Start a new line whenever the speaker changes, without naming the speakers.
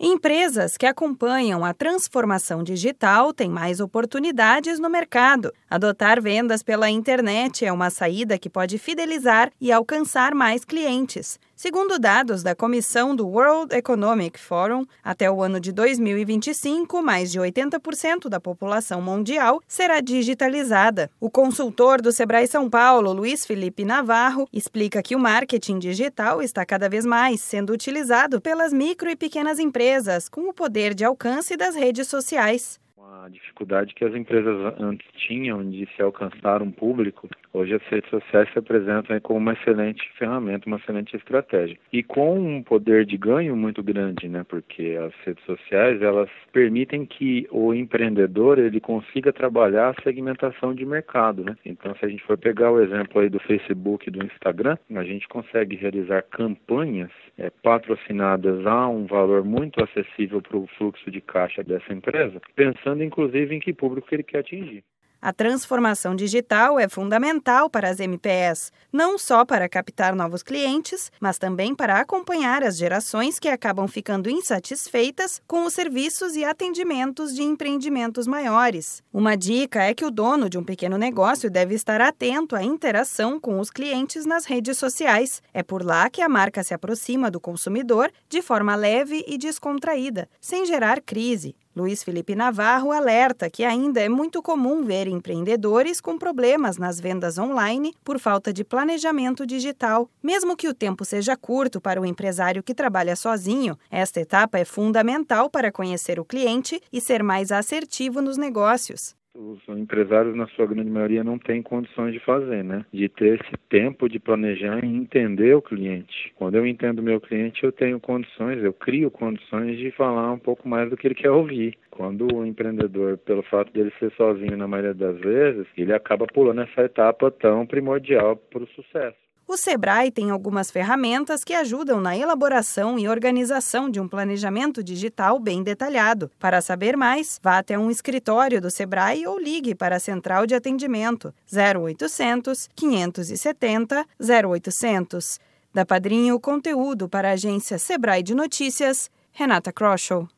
Empresas que acompanham a transformação digital têm mais oportunidades no mercado. Adotar vendas pela internet é uma saída que pode fidelizar e alcançar mais clientes. Segundo dados da comissão do World Economic Forum, até o ano de 2025, mais de 80% da população mundial será digitalizada. O consultor do Sebrae São Paulo, Luiz Felipe Navarro, explica que o marketing digital está cada vez mais sendo utilizado pelas micro e pequenas empresas, com o poder de alcance das redes sociais
a dificuldade que as empresas antes tinham de se alcançar um público, hoje as redes sociais se apresentam como uma excelente ferramenta, uma excelente estratégia. E com um poder de ganho muito grande, né? Porque as redes sociais, elas permitem que o empreendedor ele consiga trabalhar a segmentação de mercado, né? Então, se a gente for pegar o exemplo aí do Facebook e do Instagram, a gente consegue realizar campanhas é, patrocinadas a um valor muito acessível para o fluxo de caixa dessa empresa, pensando inclusive em que público ele quer atingir.
A transformação digital é fundamental para as MPS, não só para captar novos clientes, mas também para acompanhar as gerações que acabam ficando insatisfeitas com os serviços e atendimentos de empreendimentos maiores. Uma dica é que o dono de um pequeno negócio deve estar atento à interação com os clientes nas redes sociais. É por lá que a marca se aproxima do consumidor de forma leve e descontraída, sem gerar crise. Luiz Felipe Navarro alerta que ainda é muito comum ver empreendedores com problemas nas vendas online por falta de planejamento digital. Mesmo que o tempo seja curto para o empresário que trabalha sozinho, esta etapa é fundamental para conhecer o cliente e ser mais assertivo nos negócios
os empresários, na sua grande maioria, não têm condições de fazer, né? De ter esse tempo de planejar e entender o cliente. Quando eu entendo o meu cliente, eu tenho condições, eu crio condições de falar um pouco mais do que ele quer ouvir. Quando o empreendedor, pelo fato dele ser sozinho na maioria das vezes, ele acaba pulando essa etapa tão primordial para o sucesso.
O Sebrae tem algumas ferramentas que ajudam na elaboração e organização de um planejamento digital bem detalhado. Para saber mais, vá até um escritório do Sebrae ou ligue para a central de atendimento 0800 570 0800. Da Padrinho Conteúdo para a agência Sebrae de Notícias, Renata Kroschel.